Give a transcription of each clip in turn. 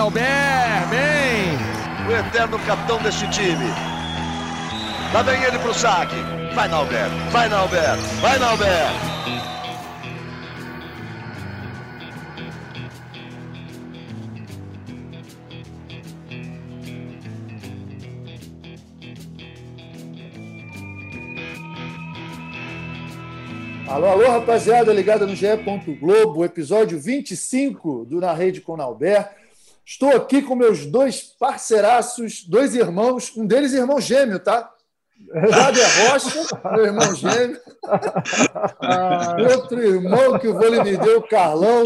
Nauber, bem! O eterno capitão deste time. Lá vem ele pro saque. Vai, Nauber, vai, Nauber, vai, Nauber! Alô, alô, rapaziada, ligada no GE. Globo, episódio 25 do Na Rede com Nauber. Estou aqui com meus dois parceiraços, dois irmãos, um deles irmão gêmeo, tá? Jader Rocha, meu irmão gêmeo. Outro irmão que o vôlei me deu, Carlão.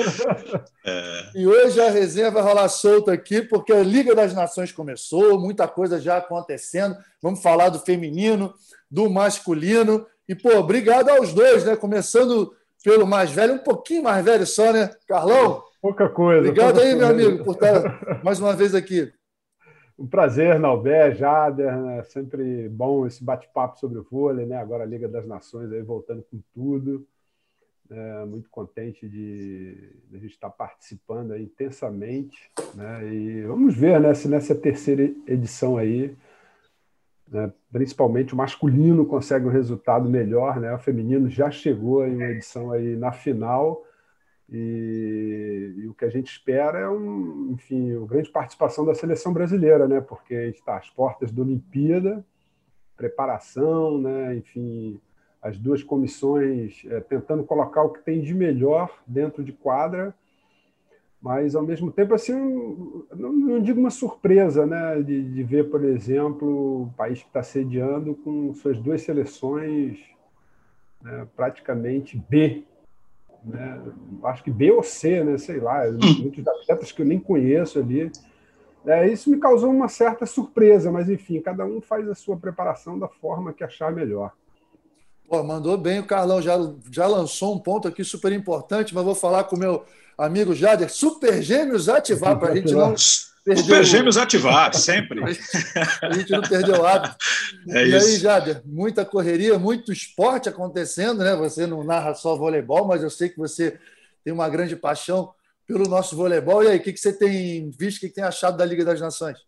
É. E hoje a resenha vai rolar solta aqui, porque a Liga das Nações começou, muita coisa já acontecendo. Vamos falar do feminino, do masculino. E, pô, obrigado aos dois, né? Começando pelo mais velho, um pouquinho mais velho só, né? Carlão? Pouca coisa. Obrigado aí, coisa. meu amigo, por estar mais uma vez aqui. Um prazer, Nalber, Jader, né? sempre bom esse bate-papo sobre o vôlei, né? Agora a Liga das Nações aí voltando com tudo. É, muito contente de, de, a gente estar participando intensamente, né? E vamos ver, né, se nessa terceira edição aí né? Principalmente o masculino consegue um resultado melhor, né? O feminino já chegou em uma edição aí na final e, e o que a gente espera é um, enfim, uma grande participação da seleção brasileira, né? Porque está às portas da Olimpíada, preparação, né? Enfim, as duas comissões é, tentando colocar o que tem de melhor dentro de quadra mas ao mesmo tempo assim não, não digo uma surpresa né de, de, ver por exemplo o país que está sediando com suas duas seleções né, praticamente B né? acho que B ou C né? Sei lá muitos atletas que eu nem conheço ali. É, isso me causou uma certa surpresa mas enfim cada um faz a sua preparação da forma que achar melhor. Pô, mandou bem o Carlão já já lançou um ponto aqui super importante mas vou falar com o meu amigo Jader, Super Gêmeos ativar, para a gente não perder. Super Gêmeos ativar, sempre. a gente não perdeu o hábito. É e isso. aí, Jader, muita correria, muito esporte acontecendo, né? Você não narra só voleibol, mas eu sei que você tem uma grande paixão pelo nosso voleibol. E aí, o que você tem visto, o que tem achado da Liga das Nações?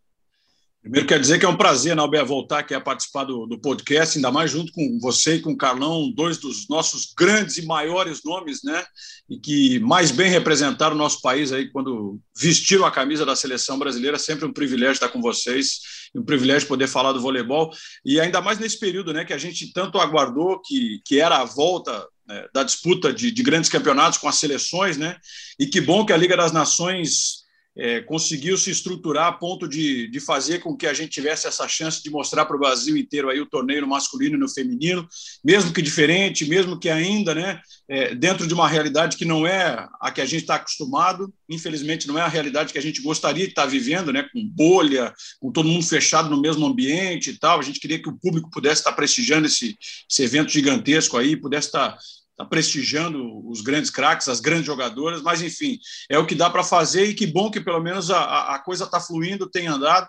Primeiro, quer dizer que é um prazer, Nalber, voltar aqui a participar do, do, podcast, ainda mais junto com você e com o Carlão, dois dos nossos grandes e maiores nomes, né? E que mais bem representaram o nosso país aí quando vestiram a camisa da seleção brasileira. Sempre um privilégio estar com vocês, um privilégio poder falar do voleibol. E ainda mais nesse período, né, que a gente tanto aguardou, que, que era a volta né, da disputa de, de grandes campeonatos com as seleções, né? E que bom que a Liga das Nações é, conseguiu se estruturar a ponto de, de fazer com que a gente tivesse essa chance de mostrar para o Brasil inteiro aí o torneio no masculino e no feminino, mesmo que diferente, mesmo que ainda né, é, dentro de uma realidade que não é a que a gente está acostumado, infelizmente não é a realidade que a gente gostaria de estar tá vivendo, né, com bolha, com todo mundo fechado no mesmo ambiente e tal. A gente queria que o público pudesse estar tá prestigiando esse, esse evento gigantesco aí, pudesse estar tá está prestigiando os grandes craques, as grandes jogadoras, mas enfim, é o que dá para fazer e que bom que pelo menos a, a coisa está fluindo, tem andado.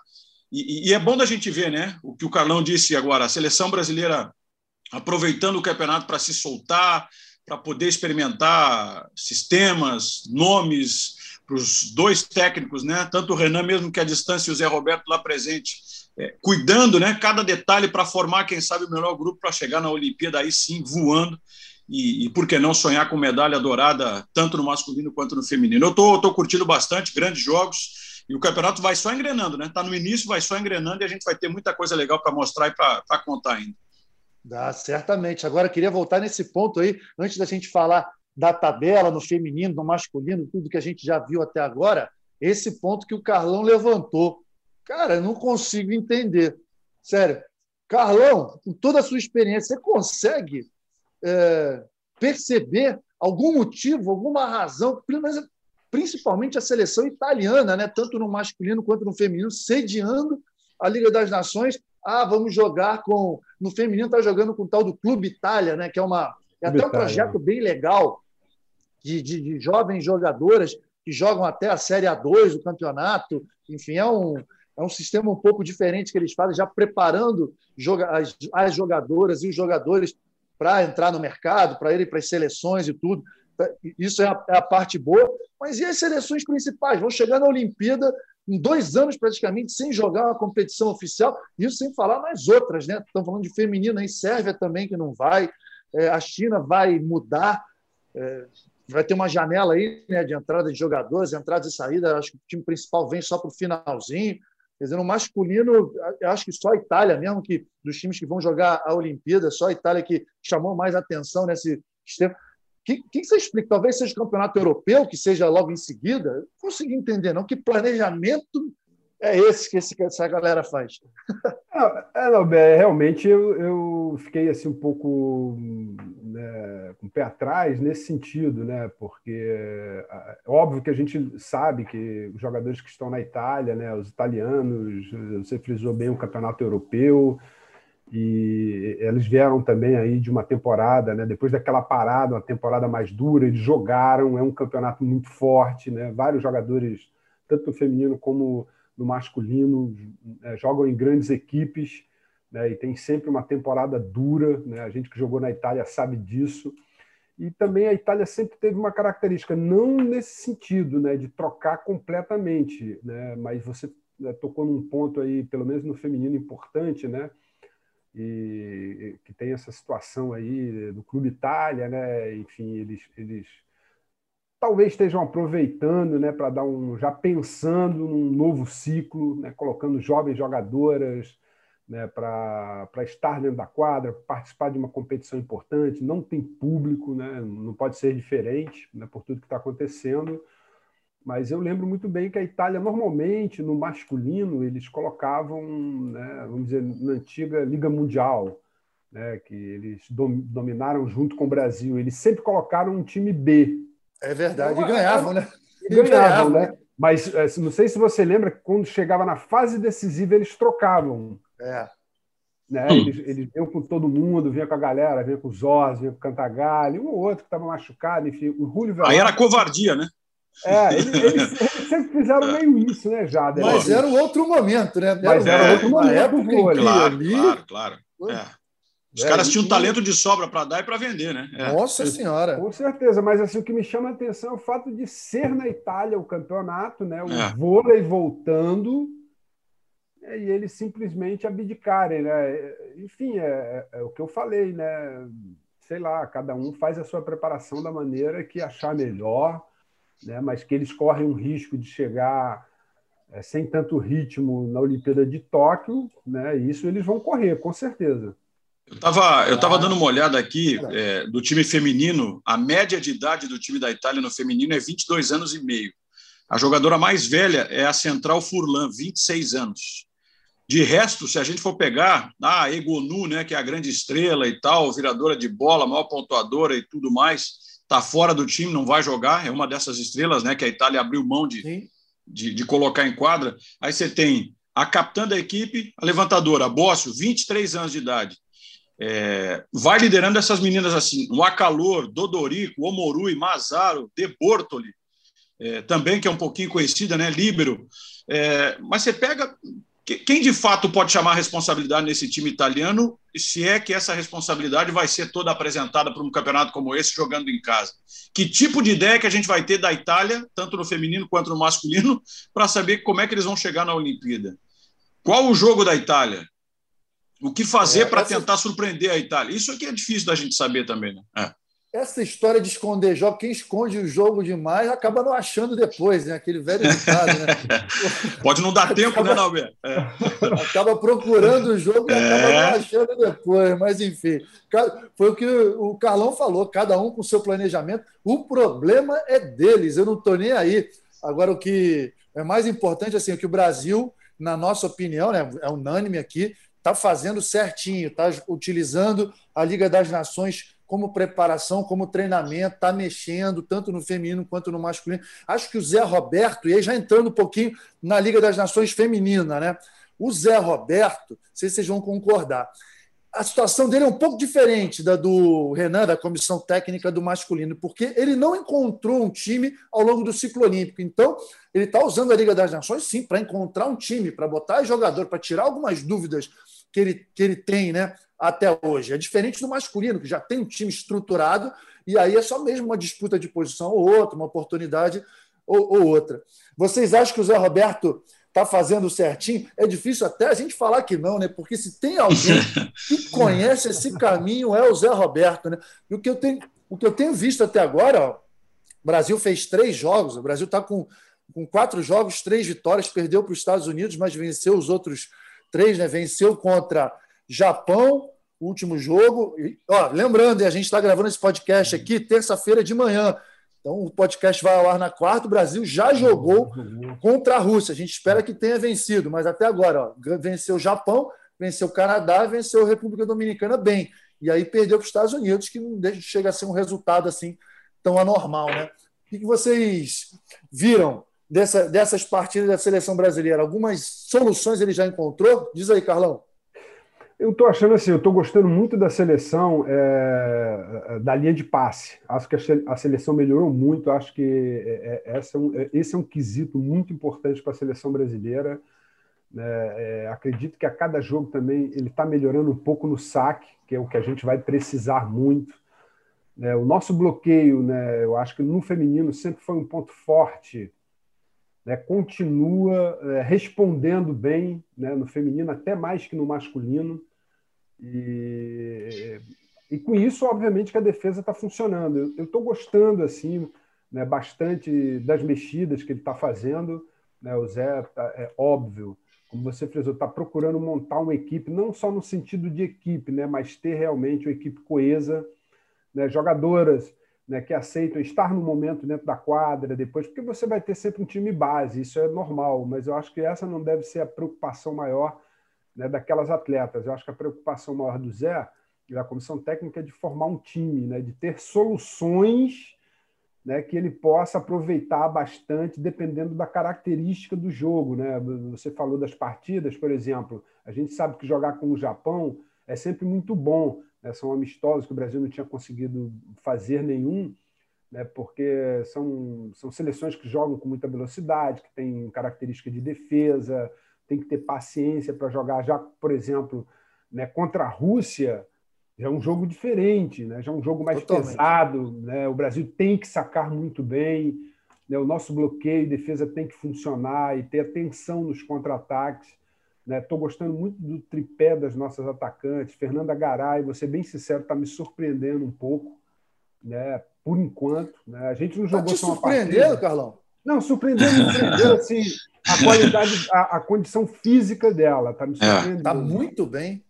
E, e, é bom da gente ver, né? O que o Carlão disse agora, a seleção brasileira aproveitando o campeonato para se soltar, para poder experimentar sistemas, nomes para os dois técnicos, né? Tanto o Renan mesmo que a distância e o Zé Roberto lá presente, é, cuidando, né? Cada detalhe para formar, quem sabe, o melhor grupo para chegar na Olimpíada aí sim voando e, e, por que não sonhar com medalha dourada tanto no masculino quanto no feminino. Eu estou curtindo bastante, grandes jogos, e o campeonato vai só engrenando, né? Está no início, vai só engrenando e a gente vai ter muita coisa legal para mostrar e para contar ainda. Dá, certamente. Agora, queria voltar nesse ponto aí, antes da gente falar da tabela no feminino, no masculino, tudo que a gente já viu até agora, esse ponto que o Carlão levantou. Cara, eu não consigo entender. Sério. Carlão, com toda a sua experiência, você consegue é, perceber algum motivo, alguma razão, principalmente a seleção italiana, né, tanto no masculino quanto no feminino, sediando a Liga das Nações. Ah, vamos jogar com. No feminino está jogando com o tal do Clube Itália, né, que é, uma, é até um projeto bem legal de, de, de jovens jogadoras que jogam até a Série A2 do campeonato. Enfim, é um, é um sistema um pouco diferente que eles fazem, já preparando as, as jogadoras e os jogadores para entrar no mercado, para irem para as seleções e tudo. Isso é a, é a, parte boa. Mas e as seleções principais? Vão chegar na Olimpíada, em dois anos praticamente sem jogar uma competição oficial, isso sem falar nas outras, né? Estão falando de feminino aí, Sérvia também que não vai, é, a China vai mudar, é, vai ter uma janela aí né, de entrada de jogadores, entrada e saída. Acho que o time principal vem só para o finalzinho. Quer dizer, no masculino, acho que só a Itália mesmo, que dos times que vão jogar a Olimpíada, só a Itália que chamou mais atenção nesse sistema. O que, que você explica? Talvez seja o campeonato europeu, que seja logo em seguida. Não consegui entender, não. Que planejamento é esse que, esse essa galera faz? É, não, é, realmente eu, eu, fiquei assim um pouco né, com o pé atrás nesse sentido, né? Porque é óbvio que a gente sabe que os jogadores que estão na Itália, né, os italianos, você frisou bem o campeonato europeu, e eles vieram também aí de uma temporada, né? Depois daquela parada, uma temporada mais dura, eles jogaram, é um campeonato muito forte, né? Vários jogadores, tanto no feminino como no masculino, é, jogam em grandes equipes né, e tem sempre uma temporada dura. Né, a gente que jogou na Itália sabe disso. E também a Itália sempre teve uma característica, não nesse sentido, né, de trocar completamente, né, mas você né, tocou num ponto aí, pelo menos no feminino, importante, né, e que tem essa situação aí do Clube Itália, né, enfim, eles, eles talvez estejam aproveitando né, para dar um. já pensando num novo ciclo, né, colocando jovens jogadoras né, para estar dentro da quadra, participar de uma competição importante. Não tem público, né, não pode ser diferente né, por tudo que está acontecendo. Mas eu lembro muito bem que a Itália, normalmente, no masculino, eles colocavam, né, vamos dizer, na antiga Liga Mundial, né, que eles dominaram junto com o Brasil. Eles sempre colocaram um time B, é verdade, e ganhavam, né? E ganhavam, né? Mas eh, não sei se você lembra que quando chegava na fase decisiva, eles trocavam. É. Né? Eles, eles vinham com todo mundo, vinham com a galera, vinham com os Zós, vinham com o Cantagalli, um ou outro que estava machucado, enfim. O Julio Aí era covardia, né? É, eles, eles, eles, sempre fizeram meio isso, né, Jader? Mas era um outro momento, né? Mas era, era outro momento. Época, claro, ali... claro, claro. É. Os é, caras tinham e... talento de sobra para dar e para vender, né? É. Nossa Senhora! Com certeza, mas assim, o que me chama a atenção é o fato de ser na Itália o campeonato, né? o é. vôlei voltando, né? e eles simplesmente abdicarem. Né? Enfim, é, é, o que eu falei, né? Sei lá, cada um faz a sua preparação da maneira que achar melhor, né? mas que eles correm um risco de chegar é, sem tanto ritmo na Olimpíada de Tóquio, né? isso eles vão correr, com certeza. Eu estava eu tava dando uma olhada aqui é, do time feminino. A média de idade do time da Itália no feminino é 22 anos e meio. A jogadora mais velha é a Central Furlan, 26 anos. De resto, se a gente for pegar a ah, Egonu, né, que é a grande estrela e tal, viradora de bola, maior pontuadora e tudo mais, está fora do time, não vai jogar. É uma dessas estrelas né, que a Itália abriu mão de, de, de, colocar em quadra. Aí você tem a capitã da equipe, a levantadora, a Bócio, 23 anos de idade é, vai liderando essas meninas assim, o Acalor, Dodorico, Omorui, Mazaro, De Bortoli, é, também que é um pouquinho conhecida, né, Líbero. É, mas você pega quem de fato pode chamar a responsabilidade nesse time italiano, se é que essa responsabilidade vai ser toda apresentada para um campeonato como esse, jogando em casa? Que tipo de ideia que a gente vai ter da Itália, tanto no feminino quanto no masculino, para saber como é que eles vão chegar na Olimpíada? Qual o jogo da Itália? O que fazer é, para essa... tentar surpreender a Itália? Isso aqui é difícil da gente saber também, né? É. Essa história de esconder jogo, quem esconde o jogo demais acaba não achando depois, né? Aquele velho ditado, né? Pode não dar tempo, né, acaba, né, Nalber? É. Acaba procurando o jogo e acaba não é. achando depois. Mas, enfim, foi o que o Carlão falou, cada um com o seu planejamento. O problema é deles, eu não estou nem aí. Agora, o que é mais importante, assim, é que o Brasil, na nossa opinião, né, é unânime aqui, está fazendo certinho, está utilizando a Liga das Nações como preparação, como treinamento, está mexendo tanto no feminino quanto no masculino. Acho que o Zé Roberto, e aí já entrando um pouquinho na Liga das Nações feminina, né? O Zé Roberto, não sei se vocês vão concordar, a situação dele é um pouco diferente da do Renan, da comissão técnica do masculino, porque ele não encontrou um time ao longo do ciclo olímpico. Então, ele está usando a Liga das Nações, sim, para encontrar um time, para botar jogador, para tirar algumas dúvidas que ele, que ele tem né, até hoje. É diferente do masculino, que já tem um time estruturado, e aí é só mesmo uma disputa de posição ou outra, uma oportunidade ou, ou outra. Vocês acham que o Zé Roberto está fazendo certinho. É difícil até a gente falar que não, né? Porque se tem alguém que conhece esse caminho é o Zé Roberto, né? E o que eu tenho, o que eu tenho visto até agora, ó, o Brasil fez três jogos, o Brasil está com, com quatro jogos, três vitórias, perdeu para os Estados Unidos, mas venceu os outros três, né? Venceu contra Japão, último jogo. E, ó, lembrando, a gente está gravando esse podcast aqui terça-feira de manhã. Então, o podcast vai ao ar na quarta. O Brasil já jogou contra a Rússia. A gente espera que tenha vencido, mas até agora, ó, venceu o Japão, venceu o Canadá, venceu a República Dominicana bem. E aí perdeu para os Estados Unidos, que não chega a ser um resultado assim tão anormal, né? O que vocês viram dessa, dessas partidas da seleção brasileira? Algumas soluções ele já encontrou? Diz aí, Carlão. Eu estou achando assim, eu estou gostando muito da seleção é, da linha de passe. Acho que a seleção melhorou muito. Acho que é, é, é um, esse é um quesito muito importante para a seleção brasileira. É, é, acredito que a cada jogo também ele está melhorando um pouco no saque, que é o que a gente vai precisar muito. É, o nosso bloqueio, né, eu acho que no feminino sempre foi um ponto forte né, continua é, respondendo bem né, no feminino, até mais que no masculino. E, e com isso, obviamente, que a defesa está funcionando. Eu estou gostando assim né, bastante das mexidas que ele está fazendo. Né, o Zé, tá, é óbvio, como você frisou, está procurando montar uma equipe, não só no sentido de equipe, né, mas ter realmente uma equipe coesa, né, jogadoras né, que aceitam estar no momento dentro da quadra depois, porque você vai ter sempre um time base, isso é normal, mas eu acho que essa não deve ser a preocupação maior né, daquelas atletas. Eu acho que a preocupação maior do Zé e da comissão técnica é de formar um time, né, de ter soluções né, que ele possa aproveitar bastante, dependendo da característica do jogo. Né? Você falou das partidas, por exemplo, a gente sabe que jogar com o Japão é sempre muito bom. Né? São amistosos que o Brasil não tinha conseguido fazer nenhum, né? porque são, são seleções que jogam com muita velocidade, que têm característica de defesa, tem que ter paciência para jogar. Já, por exemplo, né, contra a Rússia, já é um jogo diferente, né? já é um jogo mais Totalmente. pesado. Né? O Brasil tem que sacar muito bem, né? o nosso bloqueio e defesa tem que funcionar e ter atenção nos contra-ataques. Estou né? gostando muito do tripé das nossas atacantes. Fernanda Garay, vou ser bem sincero, está me surpreendendo um pouco, né? por enquanto. Né? A gente não tá jogou te só surpreendendo, Carlão? Não, surpreendendo, surpreendendo assim, a qualidade, a, a, condição física dela. Está me é. surpreendendo. Está muito bem.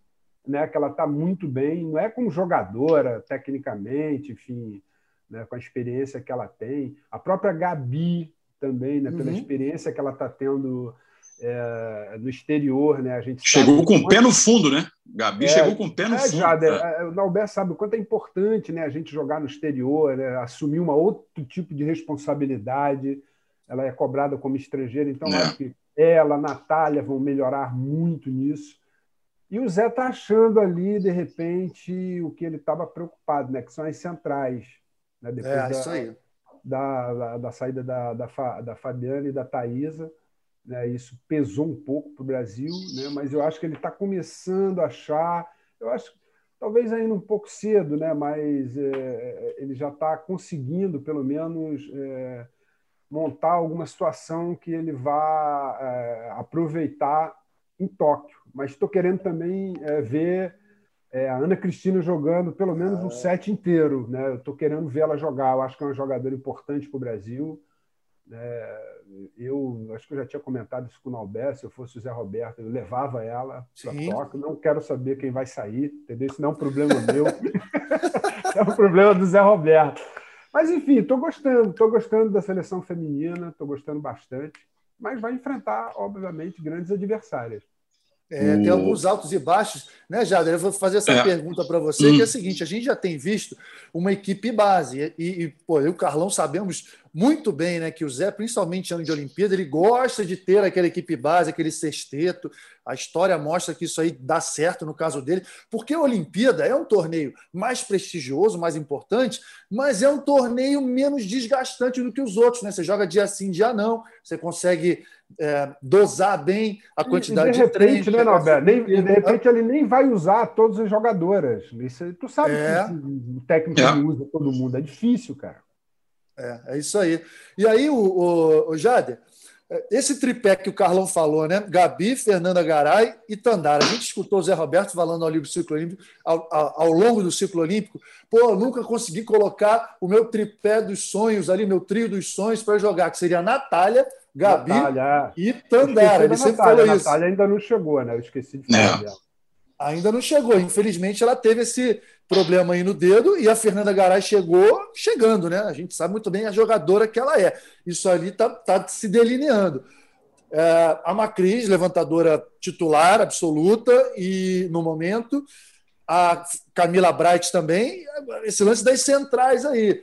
Né, que ela está muito bem, não é como jogadora, tecnicamente, enfim, né, com a experiência que ela tem. A própria Gabi também, né, pela uhum. experiência que ela está tendo é, no exterior, né? A gente chegou com o pé no fundo, né? Gabi é, chegou com o pé no é, fundo. Já, é. O Nauber sabe o quanto é importante, né? A gente jogar no exterior, né? assumir um outro tipo de responsabilidade. Ela é cobrada como estrangeira, então é. acho que ela, a Natália vão melhorar muito nisso. E o Zé está achando ali, de repente, o que ele estava preocupado, né? Que são as centrais. Né? Depois é, da, isso aí. Da, da, da saída da, da, da Fabiana e da Thaisa né? Isso pesou um pouco para o Brasil, né? mas eu acho que ele está começando a achar. Eu acho talvez ainda um pouco cedo, né? mas é, ele já está conseguindo, pelo menos, é, montar alguma situação que ele vá é, aproveitar em Tóquio. Mas estou querendo também é, ver é, a Ana Cristina jogando pelo menos um set inteiro. Né? Estou querendo ver ela jogar. Eu acho que é uma jogadora importante para o Brasil. É, eu acho que eu já tinha comentado isso com o Nalber, se eu fosse o Zé Roberto, eu levava ela para Tóquio, não quero saber quem vai sair, entendeu? Isso não é um problema meu, é um problema do Zé Roberto. Mas, enfim, estou gostando, estou gostando da seleção feminina, estou gostando bastante, mas vai enfrentar, obviamente, grandes adversárias. É, o... Tem alguns altos e baixos, né, Jader? Eu vou fazer essa é. pergunta para você, hum. que é a seguinte: a gente já tem visto uma equipe base, e, e pô, eu e o Carlão sabemos muito bem né, que o Zé, principalmente ano de Olimpíada, ele gosta de ter aquela equipe base, aquele sexteto. A história mostra que isso aí dá certo no caso dele, porque a Olimpíada é um torneio mais prestigioso, mais importante, mas é um torneio menos desgastante do que os outros. Né? Você joga dia sim, dia não, você consegue é, dosar bem a quantidade e, de, repente, de treinos. Né, Norberto? Nem, de repente ele nem vai usar todas as jogadoras. Isso, tu sabe é. que o técnico é. não usa todo mundo. É difícil, cara. É, é isso aí. E aí, o, o, o Jader, esse tripé que o Carlão falou, né? Gabi, Fernanda Garay e Tandara. A gente escutou o Zé Roberto falando ao, ciclo olímpico, ao, ao, ao, longo do ciclo olímpico. Pô, nunca consegui colocar o meu tripé dos sonhos ali, meu trio dos sonhos para jogar, que seria Natália, Gabi Natália. E Tandara. Ele sempre Natália. falou isso. Natália ainda não chegou, né? Eu esqueci de falar é. dela. Ainda não chegou. Infelizmente, ela teve esse problema aí no dedo e a Fernanda Garay chegou chegando, né? A gente sabe muito bem a jogadora que ela é. Isso ali está tá se delineando. É, a Macris, levantadora titular absoluta e no momento a Camila Bright também, esse lance das centrais aí.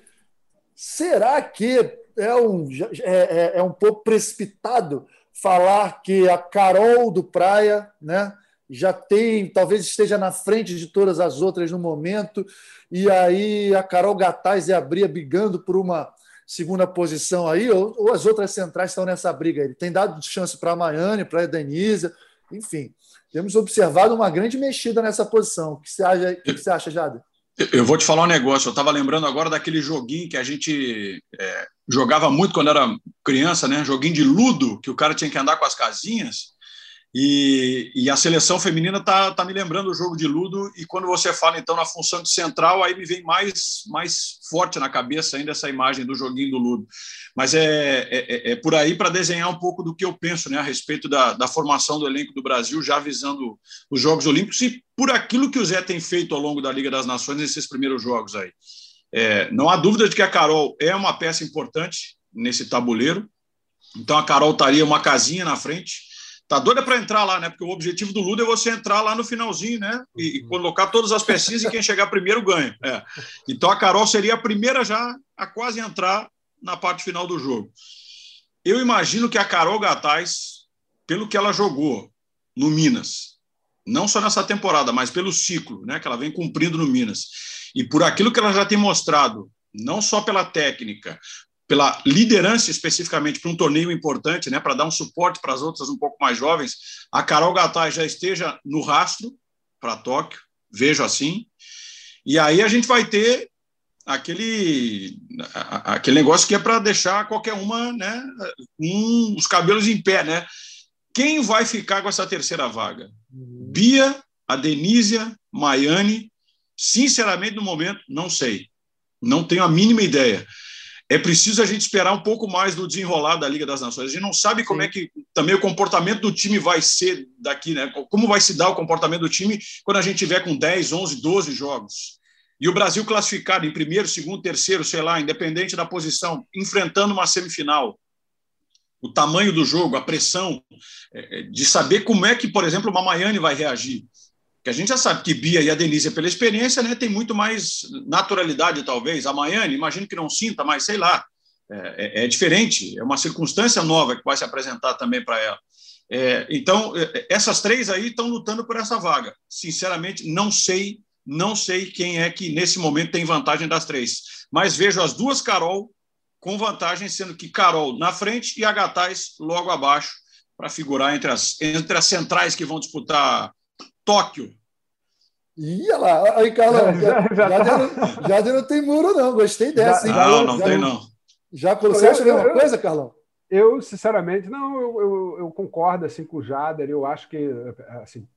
Será que é um, é, é, é um pouco precipitado falar que a Carol do Praia, né? já tem, talvez esteja na frente de todas as outras no momento, e aí a Carol Gataz e a Bria brigando por uma segunda posição aí, ou, ou as outras centrais estão nessa briga. Ele tem dado chance para a Maiane, para a Denise, enfim. Temos observado uma grande mexida nessa posição. O que você acha, o que você acha Jade? Eu vou te falar um negócio. Eu estava lembrando agora daquele joguinho que a gente é, jogava muito quando era criança, né? Joguinho de ludo, que o cara tinha que andar com as casinhas. E, e, a seleção feminina está tá me lembrando o jogo de Ludo, e quando você fala então na função de central, aí me vem mais, mais forte na cabeça ainda essa imagem do joguinho do Ludo. Mas é, é, é, é por aí para desenhar um pouco do que eu penso né, a respeito da, da formação do elenco do Brasil, já visando os Jogos Olímpicos, e por aquilo que o Zé tem feito ao longo da Liga das Nações nesses primeiros jogos aí. É, não há dúvida de que a Carol é uma peça importante nesse tabuleiro, então a Carol estaria uma casinha na frente tá doida para entrar lá, né? Porque o objetivo do Ludo é você entrar lá no finalzinho, né? E, e uhum. colocar todas as pecinhas e quem chegar primeiro ganha. É. Então a Carol seria a primeira já a quase entrar na parte final do jogo. Eu imagino que a Carol Gataz, pelo que ela jogou no Minas, não só nessa temporada, mas pelo ciclo, né? Que ela vem cumprindo no Minas e por aquilo que ela já tem mostrado, não só pela técnica, pela liderança especificamente para um torneio importante, né, para dar um suporte para as outras um pouco mais jovens, a Carol Gattai já esteja no rastro para Tóquio, vejo assim. E aí a gente vai ter aquele aquele negócio que é para deixar qualquer uma, né, um, os cabelos em pé, né? Quem vai ficar com essa terceira vaga? Bia, a Denísia, Maiane, sinceramente no momento não sei. Não tenho a mínima ideia é preciso a gente esperar um pouco mais do desenrolar da Liga das Nações. A gente não sabe como Sim. é que também o comportamento do time vai ser daqui, né? Como vai se dar o comportamento do time quando a gente tiver com 10, 11, 12 jogos. E o Brasil classificado em primeiro, segundo, terceiro, sei lá, independente da posição, enfrentando uma semifinal. O tamanho do jogo, a pressão, é, é, de saber como é que, por exemplo, uma Miami vai reagir que a gente já sabe que Bia e a Denise, pela experiência, né, tem muito mais naturalidade, talvez. A Maiane, imagino que não sinta, mas sei lá, é, é, é diferente, é uma circunstância nova que vai se apresentar também para ela. É, então, é, essas três aí estão lutando por essa vaga. Sinceramente, não sei, não sei quem é que nesse momento tem vantagem das três, mas vejo as duas Carol com vantagem, sendo que Carol na frente e a Gatais logo abaixo para figurar entre as, entre as centrais que vão disputar Tóquio. Ia lá, aí, Carlão, já, já, já, tá... já não tem muro, não. Gostei dessa. Já, não, não já, tem, não. Já você acha a mesma coisa, Carlão? Eu, sinceramente, não, eu, eu, eu, concordo assim, com o Jader. Eu acho que, assim,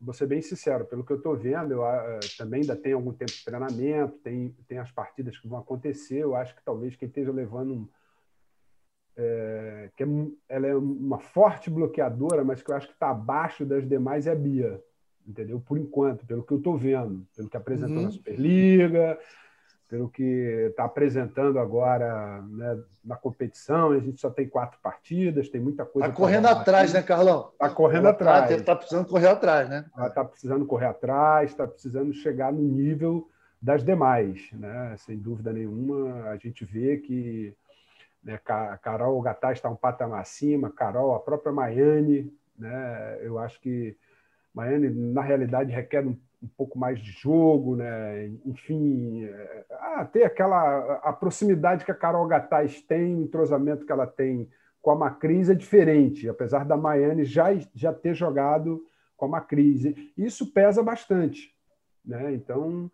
vou ser bem sincero, pelo que eu estou vendo, eu uh, também ainda tem algum tempo de treinamento, tem, tem as partidas que vão acontecer. Eu acho que talvez quem esteja levando um, é, que é, ela é uma forte bloqueadora, mas que eu acho que está abaixo das demais é a Bia entendeu? Por enquanto, pelo que eu estou vendo, pelo que apresentou uhum. na Superliga, pelo que está apresentando agora né, na competição. A gente só tem quatro partidas, tem muita coisa. Está correndo atrás, né, Carlão? Está correndo tá, atrás. Está precisando correr atrás, né? Está precisando correr atrás, está precisando chegar no nível das demais, né? Sem dúvida nenhuma, a gente vê que né, Carol Gatá está um patamar acima, Carol, a própria Maiane, né? Eu acho que Miami, na realidade, requer um, um pouco mais de jogo, né? enfim, é, ah, ter aquela a proximidade que a Carol Gataz tem, o entrosamento que ela tem com a Macris é diferente, apesar da Miami já, já ter jogado com a Macris. Isso pesa bastante. Né? Então,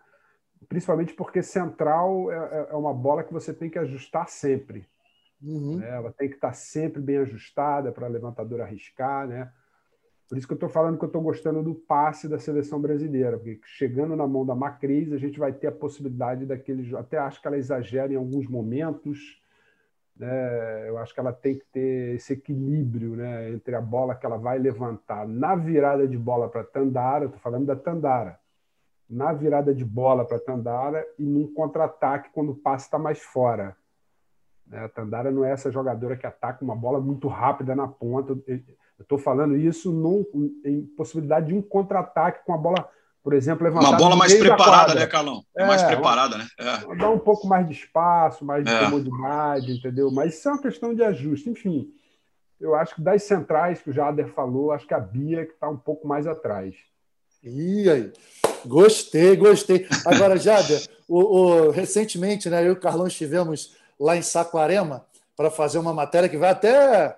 principalmente porque central é, é, é uma bola que você tem que ajustar sempre. Uhum. Né? Ela tem que estar sempre bem ajustada para a levantadora arriscar. Né? Por isso que eu estou falando que eu estou gostando do passe da seleção brasileira, porque chegando na mão da Macris, a gente vai ter a possibilidade daqueles. Até acho que ela exagera em alguns momentos. Né? Eu acho que ela tem que ter esse equilíbrio né? entre a bola que ela vai levantar na virada de bola para Tandara, estou falando da Tandara, na virada de bola para Tandara e num contra-ataque quando o passe está mais fora. Né? A Tandara não é essa jogadora que ataca uma bola muito rápida na ponta. Eu estou falando isso num, em possibilidade de um contra-ataque com a bola, por exemplo, levantada. Uma bola mais preparada, né, Carlão? É, mais preparada, né? É. Dá um pouco mais de espaço, mais de é. comodidade, entendeu? Mas isso é uma questão de ajuste. Enfim, eu acho que das centrais que o Jader falou, acho que a Bia que está um pouco mais atrás. E aí? Gostei, gostei. Agora, Jader, o, o, recentemente, né, eu e o Carlão estivemos lá em Saquarema para fazer uma matéria que vai até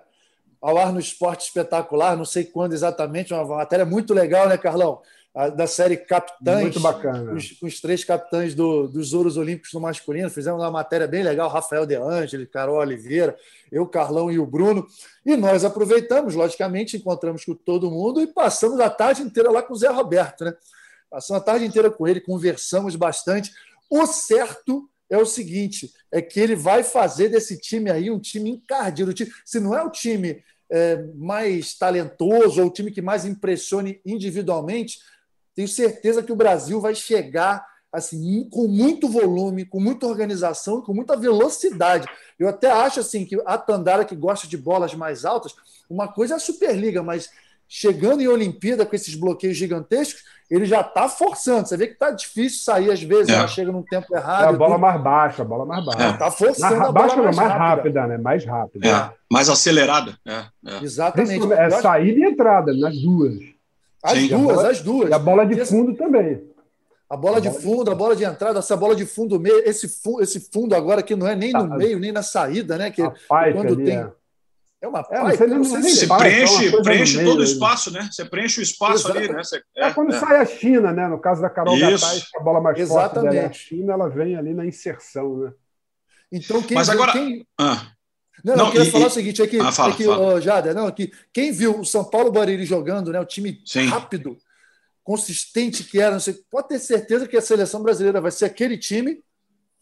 ao ar no Esporte Espetacular, não sei quando exatamente, uma matéria muito legal, né, Carlão? da série Capitães. Muito bacana. Os, os três capitães do, dos Ouros Olímpicos no masculino. Fizemos uma matéria bem legal, Rafael De Angeli, Carol Oliveira, eu, Carlão e o Bruno. E nós aproveitamos, logicamente, encontramos com todo mundo e passamos a tarde inteira lá com o Zé Roberto, né? Passamos a tarde inteira com ele, conversamos bastante. O certo é o seguinte: é que ele vai fazer desse time aí um time encardido. Se não é o time é, mais talentoso ou o time que mais impressione individualmente, tenho certeza que o Brasil vai chegar assim com muito volume, com muita organização, com muita velocidade. Eu até acho assim que a Tandara que gosta de bolas mais altas, uma coisa é a Superliga, mas chegando em Olimpíada com esses bloqueios gigantescos, ele já está forçando. Você vê que está difícil sair, às vezes, é. ela chega num tempo errado. É a bola tudo. mais baixa, a bola mais baixa. Está é. forçando mais, a bola baixa, mais, mais rápida. rápida. né? Mais rápida. É. Mais acelerada. É. é. Exatamente. É saída e entrada, nas duas. As Sim. duas, bola, as duas. E a bola de fundo também. A bola de fundo, a bola de entrada, essa bola de fundo meio, esse fundo, esse fundo agora que não é nem no tá. meio, nem na saída, né? Que quando ali, tem. É. É uma é, você, não, você, você preenche, é preenche todo o espaço, né? Você preenche o espaço Exato. ali, né? Você, é, é, quando é. sai a China, né? No caso da Carol Gattai, a bola mais Exatamente. forte dela é a China, ela vem ali na inserção, né? Então, quem, Mas agora... Quem... Ah. Não, não, eu queria e, falar e... o seguinte, é que, ah, fala, é que oh, Jada, não, que quem viu o São Paulo Bariri jogando, né? O time Sim. rápido, consistente que era, sei, pode ter certeza que a seleção brasileira vai ser aquele time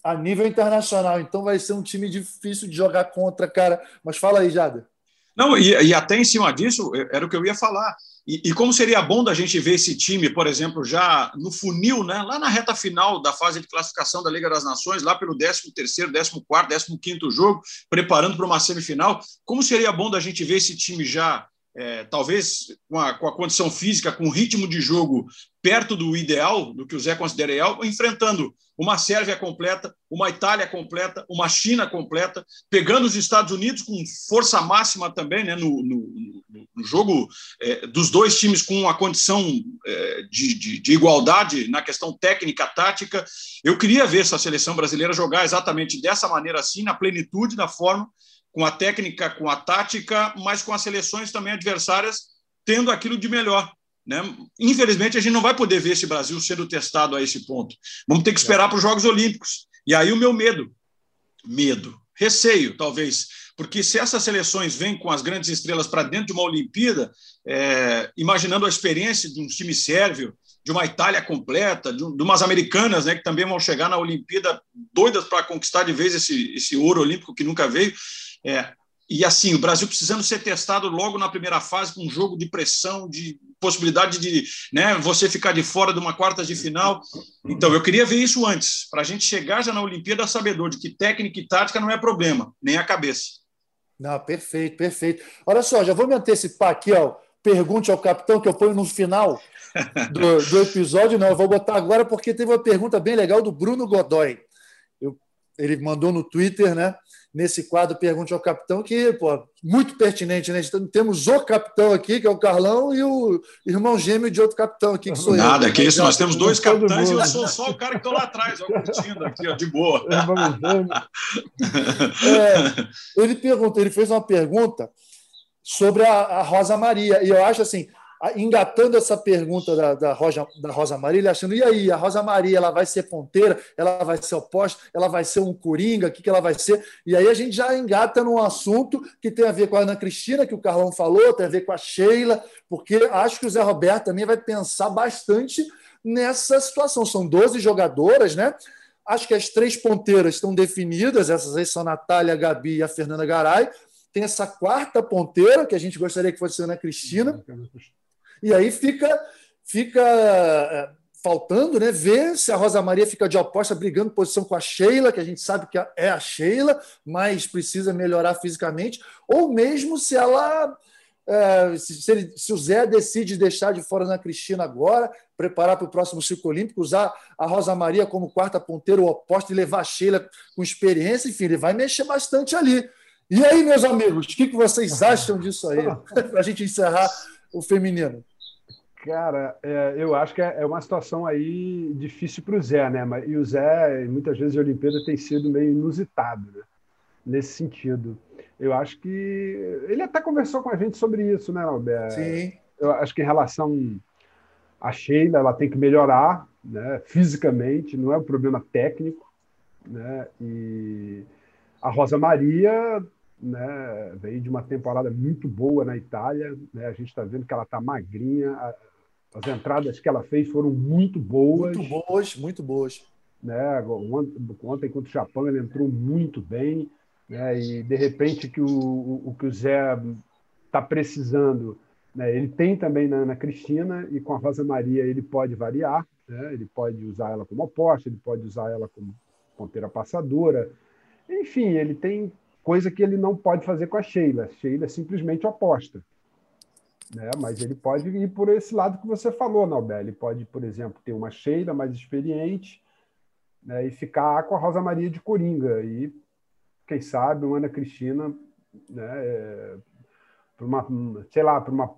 a nível internacional. Então vai ser um time difícil de jogar contra, cara. Mas fala aí, Jada. Não, e, e, até em cima disso, era o que eu ia falar. E, e, como seria bom da gente ver esse time, por exemplo, já no funil, né, lá na reta final da fase de classificação da Liga das Nações, lá pelo 13º, 14º, 15º jogo, preparando para uma semifinal, como seria bom da gente ver esse time já é, talvez com a, com a, condição física, com o ritmo de jogo perto do ideal, do que o Zé considera ideal, enfrentando uma Sérvia completa, uma Itália completa, uma China completa, pegando os Estados Unidos com força máxima também, né, no, no, no jogo é, dos dois times com uma condição é, de, de, de, igualdade na questão técnica, tática. Eu queria ver essa seleção brasileira jogar exatamente dessa maneira assim, na plenitude da forma com a técnica, com a tática, mas com as seleções também adversárias tendo aquilo de melhor. Né? Infelizmente, a gente não vai poder ver esse Brasil sendo testado a esse ponto. Vamos ter que esperar para os Jogos Olímpicos. E aí o meu medo, medo, receio, talvez, porque se essas seleções vêm com as grandes estrelas para dentro de uma Olimpíada, é, imaginando a experiência de um time sérvio, de uma Itália completa, de, de, umas americanas né, que também vão chegar na Olimpíada doidas para conquistar de vez esse, esse ouro olímpico que nunca veio, é, e assim, o Brasil precisando ser testado logo na primeira fase, com um jogo de pressão, de possibilidade de né, você ficar de fora de uma quarta de final. Então, eu queria ver isso antes, para a gente chegar já na Olimpíada sabedor de que técnica e tática não é problema, nem a cabeça. Não, perfeito, perfeito. Olha só, já vou me antecipar aqui, ó. Pergunte ao capitão que eu ponho no final do, do episódio. Não, eu vou botar agora porque teve uma pergunta bem legal do Bruno Godoy. Eu, ele mandou no Twitter, né? Nesse quadro Pergunte ao Capitão, que, pô, muito pertinente, né? Temos o capitão aqui, que é o Carlão, e o irmão gêmeo de outro capitão aqui, que sou Nada, eu. que isso, nós temos dois capitães e eu sou só o cara que estou lá atrás, ó, curtindo aqui, ó, de boa. É, ele perguntou, ele fez uma pergunta sobre a, a, Rosa Maria, e eu acho assim, engatando essa pergunta da, da, Rosa, da Rosa Maria, ele achando, e aí, a Rosa Maria, ela vai ser ponteira, ela vai ser oposta, ela vai ser um coringa, o que, que ela vai ser? E aí a gente já engata num assunto que tem a ver com a Ana Cristina, que o Carlão falou, tem a ver com a Sheila, porque acho que o Zé Roberto também vai pensar bastante nessa situação. São 12 jogadoras, né? Acho que as três ponteiras estão definidas, essas aí são a Natália, a Gabi e a Fernanda Garay. Tem essa quarta ponteira, que a gente gostaria que fosse a Ana Cristina. E aí fica, fica é, faltando né, ver se a Rosa Maria fica de oposta brigando posição com a Sheila, que a gente sabe que é a Sheila, mas precisa melhorar fisicamente, ou mesmo se ela. É, se, ele, se, o Zé decide deixar de fora na Cristina agora, preparar para o próximo ciclo olímpico, usar a Rosa Maria como quarta ponteira, o oposto, e levar a Sheila com experiência, enfim, ele vai mexer bastante ali. E aí, meus amigos, o que, que vocês acham disso aí? para a gente encerrar o feminino. Cara, é, eu acho que é, é uma situação aí difícil para o Zé, né? E o Zé, muitas vezes, a Olimpíada tem sido meio inusitado, né? Nesse sentido. Eu acho que. Ele até conversou com a gente sobre isso, né, Alberto? Sim. Eu acho que em relação à Sheila, ela tem que melhorar né, fisicamente, não é um problema técnico. Né? E a Rosa Maria né, veio de uma temporada muito boa na Itália. Né? A gente está vendo que ela está magrinha. As entradas que ela fez foram muito boas. Muito boas, muito boas. Né? Ontem contra o Japão ele entrou muito bem. Né? E de repente que o, o, que o Zé está precisando, né? ele tem também na Ana Cristina e com a Rosa Maria ele pode variar. Né? Ele pode usar ela como oposta, ele pode usar ela como ponteira passadora. Enfim, ele tem coisa que ele não pode fazer com a Sheila. Sheila é simplesmente oposta. Né? Mas ele pode ir por esse lado que você falou, Nobel. Ele pode, por exemplo, ter uma Sheila mais experiente né? e ficar com a Rosa Maria de Coringa. E, quem sabe, uma Ana Cristina, né? É, uma, sei lá, para uma,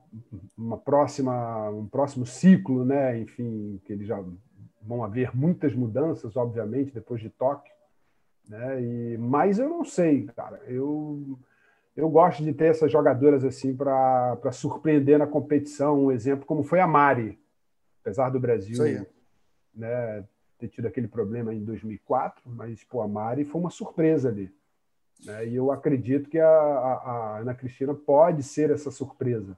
uma próxima, um próximo ciclo, né? Enfim, que eles já vão haver muitas mudanças, obviamente, depois de Tóquio. Né? E, mas eu não sei, cara. Eu, eu gosto de ter essas jogadoras assim para surpreender na competição. Um exemplo como foi a Mari, apesar do Brasil né, ter tido aquele problema em 2004, mas pô, a Mari foi uma surpresa ali. Né? E eu acredito que a, a, a Ana Cristina pode ser essa surpresa.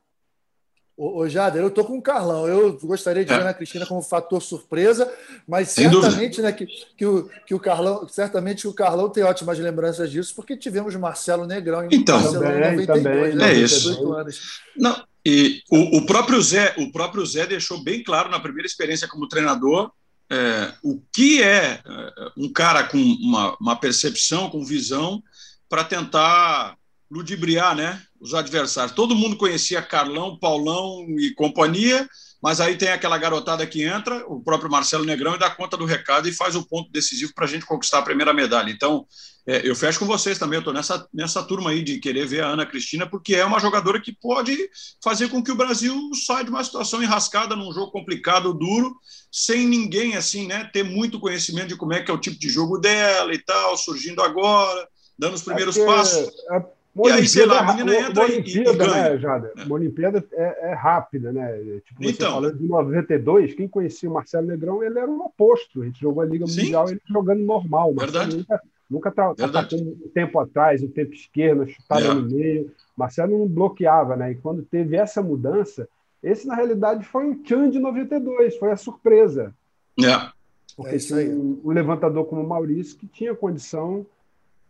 Ô, ô Jader, eu estou com o Carlão. Eu gostaria de é. ver a Cristina como fator surpresa, mas Sem certamente né, que, que, o, que o Carlão, certamente o Carlão tem ótimas lembranças disso, porque tivemos Marcelo Negrão em então, Barcelona também, 92, também, né, é isso. anos. Não, e o, o, próprio Zé, o próprio Zé deixou bem claro na primeira experiência como treinador é, o que é, é um cara com uma, uma percepção, com visão, para tentar ludibriar né, os adversários. Todo mundo conhecia Carlão, Paulão e companhia, mas aí tem aquela garotada que entra, o próprio Marcelo Negrão, e dá conta do recado e faz o ponto decisivo para a gente conquistar a primeira medalha. Então, é, eu fecho com vocês também, eu estou nessa, nessa turma aí de querer ver a Ana Cristina, porque é uma jogadora que pode fazer com que o Brasil saia de uma situação enrascada num jogo complicado, duro, sem ninguém assim, né, ter muito conhecimento de como é que é o tipo de jogo dela e tal, surgindo agora, dando os primeiros é passos. É uma e aí, sei lá, a menina entra uma Olimpíada, e, e né, Jader? É. Uma Olimpíada é, é, rápida, né? Tipo, você então, falando de 92, quem conhecia o Marcelo Negrão, ele era um oposto. A gente jogou a Liga sim. Mundial ele jogando normal. Verdade. Nunca, nunca atacou um tempo atrás, o um tempo esquerdo, chutava é. no meio. Marcelo não bloqueava, né? E quando teve essa mudança, esse, na realidade, foi o Chan de 92, foi a surpresa. É. Porque é tinha um, um levantador como o Maurício que tinha condição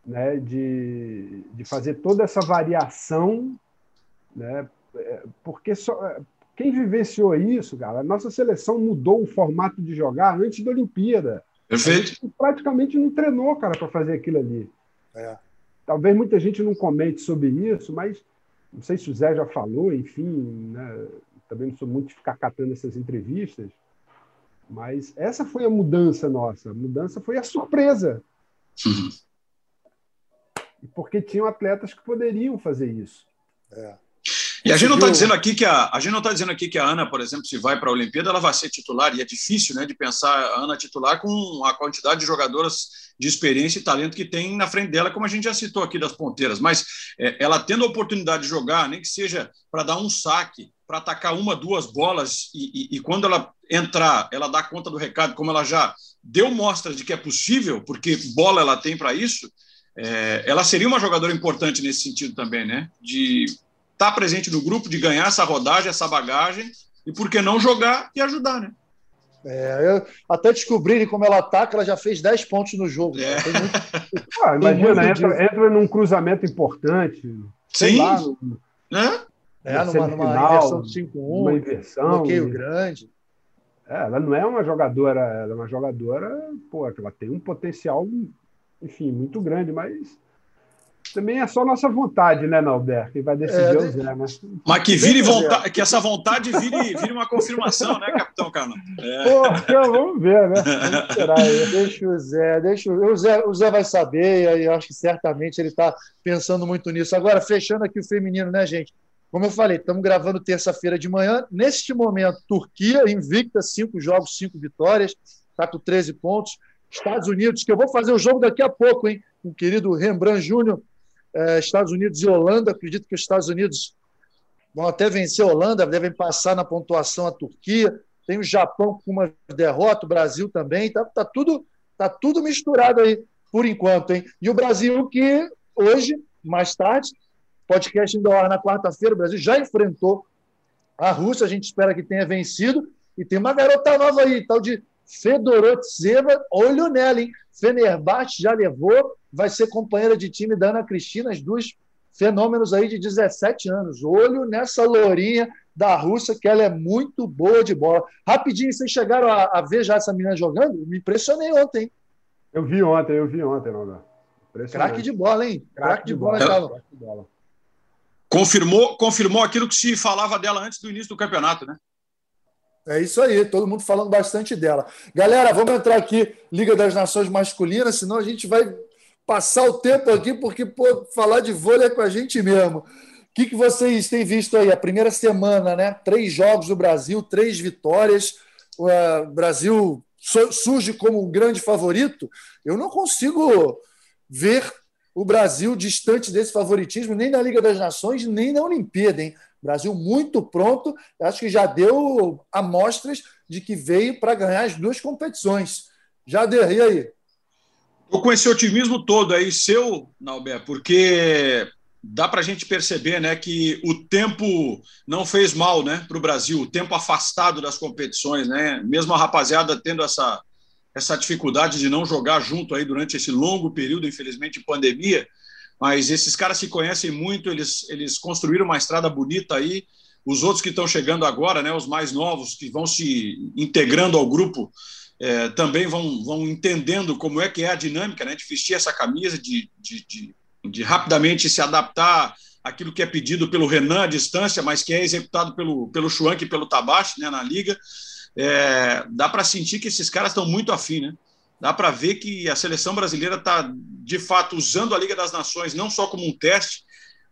né, de, de fazer toda essa variação, né, é, porque só, é, quem vivenciou isso, cara, a nossa seleção mudou o formato de jogar antes da Olimpíada. Perfeito. praticamente não treinou, cara, para fazer aquilo ali. É. Talvez muita gente não comente sobre isso, mas não sei se o Zé já falou, enfim, né, também não sou muito de ficar catando essas entrevistas, mas essa foi a mudança nossa. A mudança foi a surpresa. Uhum porque tinham atletas que poderiam fazer isso. É. E a gente não está dizendo aqui que a, a gente não está dizendo aqui que a Ana, por exemplo, se vai para a Olimpíada, ela vai ser titular. E é difícil, né, de pensar a Ana titular com a quantidade de jogadoras de experiência e talento que tem na frente dela, como a gente já citou aqui das ponteiras. Mas é, ela tendo a oportunidade de jogar, nem que seja para dar um saque, para atacar uma, duas bolas e, e, e, quando ela entrar, ela dá conta do recado, como ela já deu mostras de que é possível, porque bola ela tem para isso, é, ela seria uma jogadora importante nesse sentido também, né? De estar tá presente no grupo, de ganhar essa rodagem, essa bagagem e por que não jogar e ajudar, né? É, eu, até descobrirem como ela ataca, ela já fez 10 pontos no jogo. É. Muito... Ah, imagina, entra, entra num cruzamento importante. Sim. Lá, no, né? É, numa, numa inversão 5-1, uma inversão, bloqueio né? grande. É, ela não é uma jogadora, ela é uma jogadora, pô, ela tem um potencial, enfim, muito grande, mas também é só nossa vontade, né, Nalber? Quem vai decidir é, o Zé, né? Mas que vire vontade, que essa vontade vire, vire uma confirmação, né, capitão Carlos? É. Pô, vamos ver, né? Vamos esperar aí. Deixa o Zé, deixa o... o Zé, o Zé vai saber, e eu acho que certamente ele está pensando muito nisso. Agora, fechando aqui o feminino, né, gente? Como eu falei, estamos gravando terça-feira de manhã. Neste momento, Turquia invicta, cinco jogos, cinco vitórias, está com 13 pontos. Estados Unidos, que eu vou fazer o jogo daqui a pouco, hein? O querido Rembrandt Júnior é, Estados Unidos e Holanda. Acredito que os Estados Unidos vão até vencer a Holanda, devem passar na pontuação a Turquia. Tem o Japão com uma derrota, o Brasil também. Tá, tá, tudo, tá tudo misturado aí por enquanto. Hein? E o Brasil que hoje, mais tarde, podcast ao ar na quarta-feira, o Brasil já enfrentou a Rússia, a gente espera que tenha vencido. E tem uma garota nova aí, tal de Fedorotseva, olho nela, hein? Fenerbahçe já levou, vai ser companheira de time da Ana Cristina, as duas fenômenos aí de 17 anos. Olho nessa lourinha da Rússia, que ela é muito boa de bola. Rapidinho, vocês chegaram a, a ver já essa menina jogando? Me impressionei ontem. Eu vi ontem, eu vi ontem, Naldo. Craque de bola, hein? Craque de, de, bola, bola. Confirmou, confirmou aquilo que se falava dela antes do início do campeonato, né? É isso aí, todo mundo falando bastante dela. Galera, vamos entrar aqui, Liga das Nações Masculinas, senão a gente vai passar o tempo aqui, porque pô, falar de vôlei é com a gente mesmo. O que, que vocês têm visto aí? A primeira semana, né? Três jogos do Brasil, três vitórias. O Brasil surge como um grande favorito. Eu não consigo ver o Brasil distante desse favoritismo, nem na Liga das Nações, nem na Olimpíada, hein? Brasil muito pronto, acho que já deu amostras de que veio para ganhar as duas competições. Já e aí? Estou com esse otimismo todo aí, seu, Nauber, porque dá para a gente perceber né, que o tempo não fez mal né, para o Brasil, o tempo afastado das competições, né? mesmo a rapaziada tendo essa, essa dificuldade de não jogar junto aí durante esse longo período, infelizmente, de pandemia, mas esses caras se conhecem muito, eles, eles construíram uma estrada bonita aí. Os outros que estão chegando agora, né, os mais novos, que vão se integrando ao grupo, é, também vão, vão entendendo como é que é a dinâmica né, de vestir essa camisa, de, de, de, de rapidamente se adaptar àquilo que é pedido pelo Renan à distância, mas que é executado pelo, pelo Schwank e pelo Tabachi né, na liga. É, dá para sentir que esses caras estão muito afim, né? Dá para ver que a seleção brasileira está, de fato, usando a Liga das Nações não só como um teste,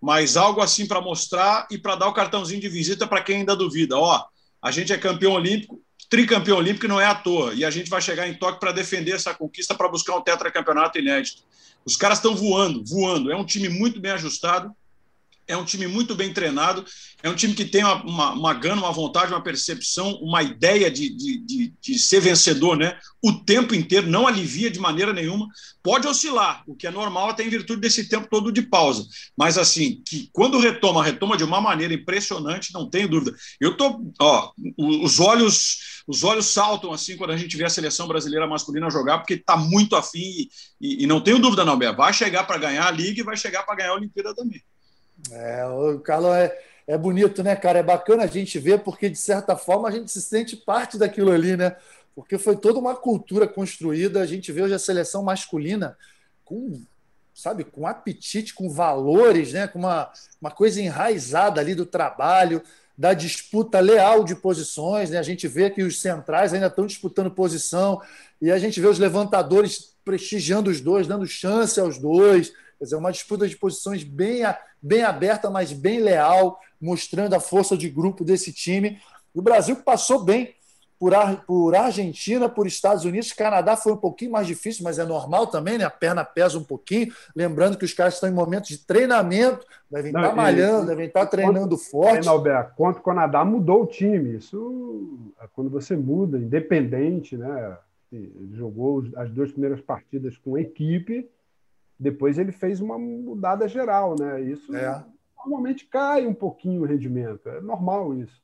mas algo assim para mostrar e para dar o cartãozinho de visita para quem ainda duvida. Ó, a gente é campeão olímpico, tricampeão olímpico não é à toa, e a gente vai chegar em Tóquio para defender essa conquista, para buscar um tetracampeonato inédito. Os caras estão voando, voando. É um time muito bem ajustado, é um time muito bem treinado, é um time que tem uma, uma, uma gana, uma vontade, uma percepção, uma ideia de, de, de, de, ser vencedor né? o tempo inteiro, não alivia de maneira nenhuma. Pode oscilar, o que é normal até em virtude desse tempo todo de pausa. Mas assim, que quando retoma, retoma de uma maneira impressionante, não tenho dúvida. Eu tô, ó, os olhos os olhos saltam assim quando a gente vê a seleção brasileira masculina jogar, porque está muito afim e, e, e, não tenho dúvida, não, Bé. Vai chegar para ganhar a Liga e vai chegar para ganhar a Olimpíada também. É, o Carlos é, é bonito, né, cara? É bacana a gente ver, porque de certa forma a gente se sente parte daquilo ali, né? Porque foi toda uma cultura construída. A gente vê hoje a seleção masculina com, sabe, com apetite, com valores, né? Com uma, uma coisa enraizada ali do trabalho, da disputa leal de posições. Né? A gente vê que os centrais ainda estão disputando posição e a gente vê os levantadores prestigiando os dois, dando chance aos dois. Quer dizer, uma disputa de posições bem, bem aberta, mas bem leal, mostrando a força de grupo desse time. O Brasil passou bem por, por Argentina, por Estados Unidos. Canadá foi um pouquinho mais difícil, mas é normal também, né? A perna pesa um pouquinho. Lembrando que os caras estão em momentos de treinamento, devem Não, estar malhando, e, devem estar treinando contra, forte. Alberto, contra o Canadá mudou o time. Isso é quando você muda, independente, né? Ele jogou as duas primeiras partidas com equipe, depois ele fez uma mudada geral, né? Isso é. normalmente cai um pouquinho o rendimento, é normal isso.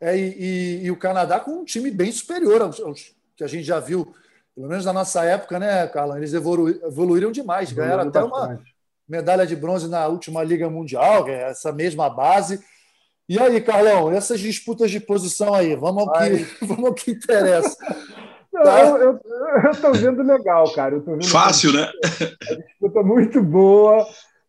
É, e, e, e, o Canadá com um time bem superior aos, aos, que a gente já viu, pelo menos na nossa época, né, Carla? Eles evolu, evoluíram demais, ganharam até uma medalha de bronze na última Liga Mundial, é essa mesma base. E aí, Carlão, essas disputas de posição aí, vamos ao que, vamos ao que interessa. Tá? Eu estou vendo legal, cara. Fácil, né? A disputa muito boa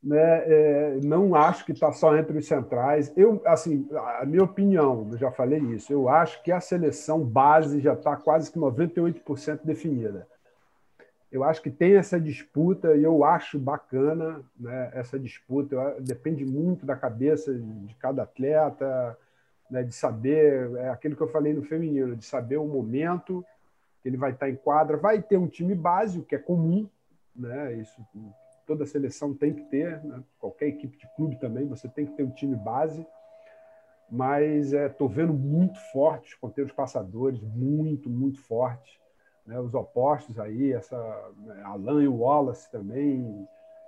né? É, não acho que está só entre os centrais. Eu, assim, a minha opinião, eu já falei isso, eu acho que a seleção base já está quase que 98% definida. Eu acho que tem essa disputa e eu acho bacana né, essa disputa. Eu, depende muito da cabeça de cada atleta, né, de saber, é aquilo que eu falei no feminino, de saber o momento ele vai estar em quadra. Vai ter um time básico, que é comum, né, isso toda seleção tem que ter, né? qualquer equipe de clube também, você tem que ter um time base. Mas estou é, vendo muito fortes os ponteiros passadores, muito, muito fortes. Né? Os opostos aí, essa né? Alan e Wallace também,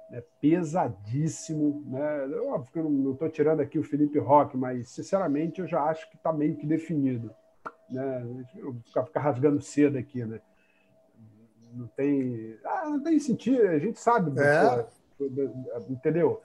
né? pesadíssimo. Né? Óbvio que eu não estou tirando aqui o Felipe Roque, mas sinceramente eu já acho que está meio que definido. Né? Eu vou ficar, ficar rasgando cedo aqui, né? não tem. Ah, não tem sentido, a gente sabe. É. entendeu?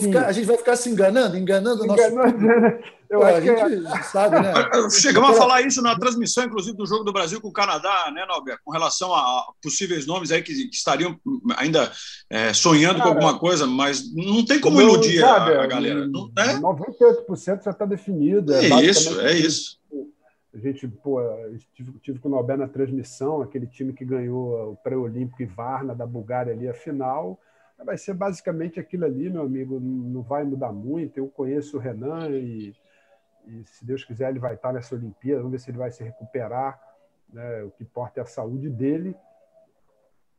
Ficar, a gente vai ficar se enganando, enganando o nosso. Enganando, eu Pô, acho a gente é... sabe, né? Chegamos a falar isso na transmissão, inclusive, do jogo do Brasil com o Canadá, né, Norberto? Com relação a possíveis nomes aí que, que estariam ainda é, sonhando Cara, com alguma coisa, mas não tem como iludir sabe, a, a, galera. Não, né? 98% já está definido. É, é isso, é isso. A gente, pô, tive, com o Nobel na transmissão, aquele time que ganhou o pré-olímpico e Varna da Bulgária ali a final. Vai ser basicamente aquilo ali, meu amigo, não vai mudar muito. Eu conheço o Renan e, e se Deus quiser, ele vai estar nessa Olimpíada. Vamos ver se ele vai se recuperar. Né? O que importa é a saúde dele.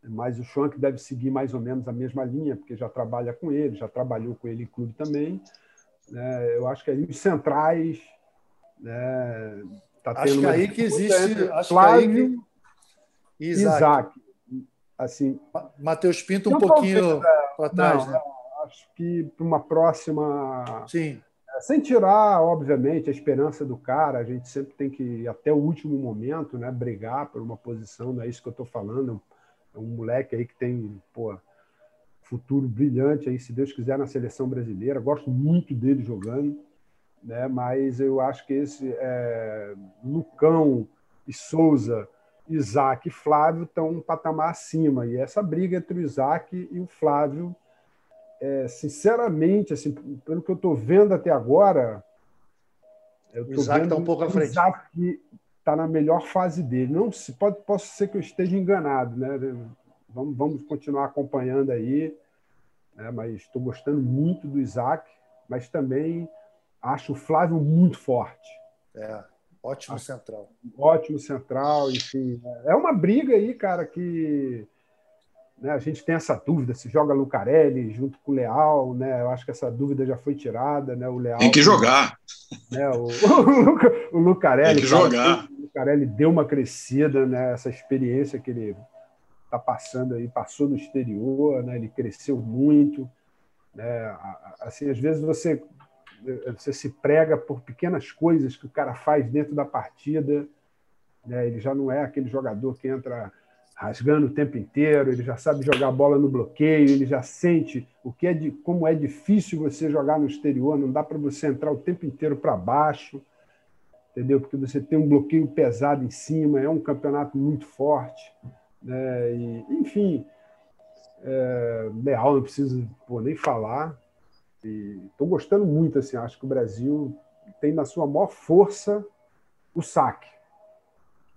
Mas o Schwank deve seguir mais ou menos a mesma linha, porque já trabalha com ele, já trabalhou com ele em clube também. Né? Eu acho que aí os centrais, né? Tá acho que aí que existe. Acho Flávio que. Isaac. Isaac. Assim, Matheus Pinto um pouquinho para trás. Não, né? Acho que para uma próxima. Sim. É, sem tirar, obviamente, a esperança do cara, a gente sempre tem que, até o último momento, né, brigar por uma posição, não é isso que eu estou falando. É um moleque aí que tem pô, futuro brilhante, aí, se Deus quiser, na seleção brasileira. Gosto muito dele jogando né? mas eu acho que esse é, Lucão e Souza, Isaac e Flávio estão um patamar acima. E essa briga entre o Isaac e o Flávio, é, sinceramente, assim, pelo que eu estou vendo até agora, eu o Isaac está um pouco à frente. O Isaac está na melhor fase dele. Não se pode, posso ser que eu esteja enganado, né? Vamos, vamos continuar acompanhando aí, né? mas estou gostando muito do Isaac, mas também Acho o Flávio muito forte. É, ótimo Acho, central. Ótimo central, enfim. É uma briga aí, cara, que né, a gente tem essa dúvida se joga Lucarelli junto com o Leal, né? Eu acho que essa dúvida já foi tirada, né? O Leal. Tem que jogar. Né, o, o, Lucarelli. Tem que jogar. o Lucarelli deu uma crescida, né? Essa experiência que ele está passando aí, passou no exterior, né? Ele cresceu muito. Né? Assim, às vezes você você se prega por pequenas coisas que o cara faz dentro da partida. Né? Ele já não é aquele jogador que entra rasgando o tempo inteiro, ele já sabe jogar a bola no bloqueio, ele já sente o que é de, como é difícil você jogar no exterior, não dá para você entrar o tempo inteiro para baixo, entendeu? Porque você tem um bloqueio pesado em cima, é um campeonato muito forte, né? E, enfim, é, Leal não preciso pô, nem falar, Estou gostando muito, assim, acho que o Brasil tem na sua maior força o saque.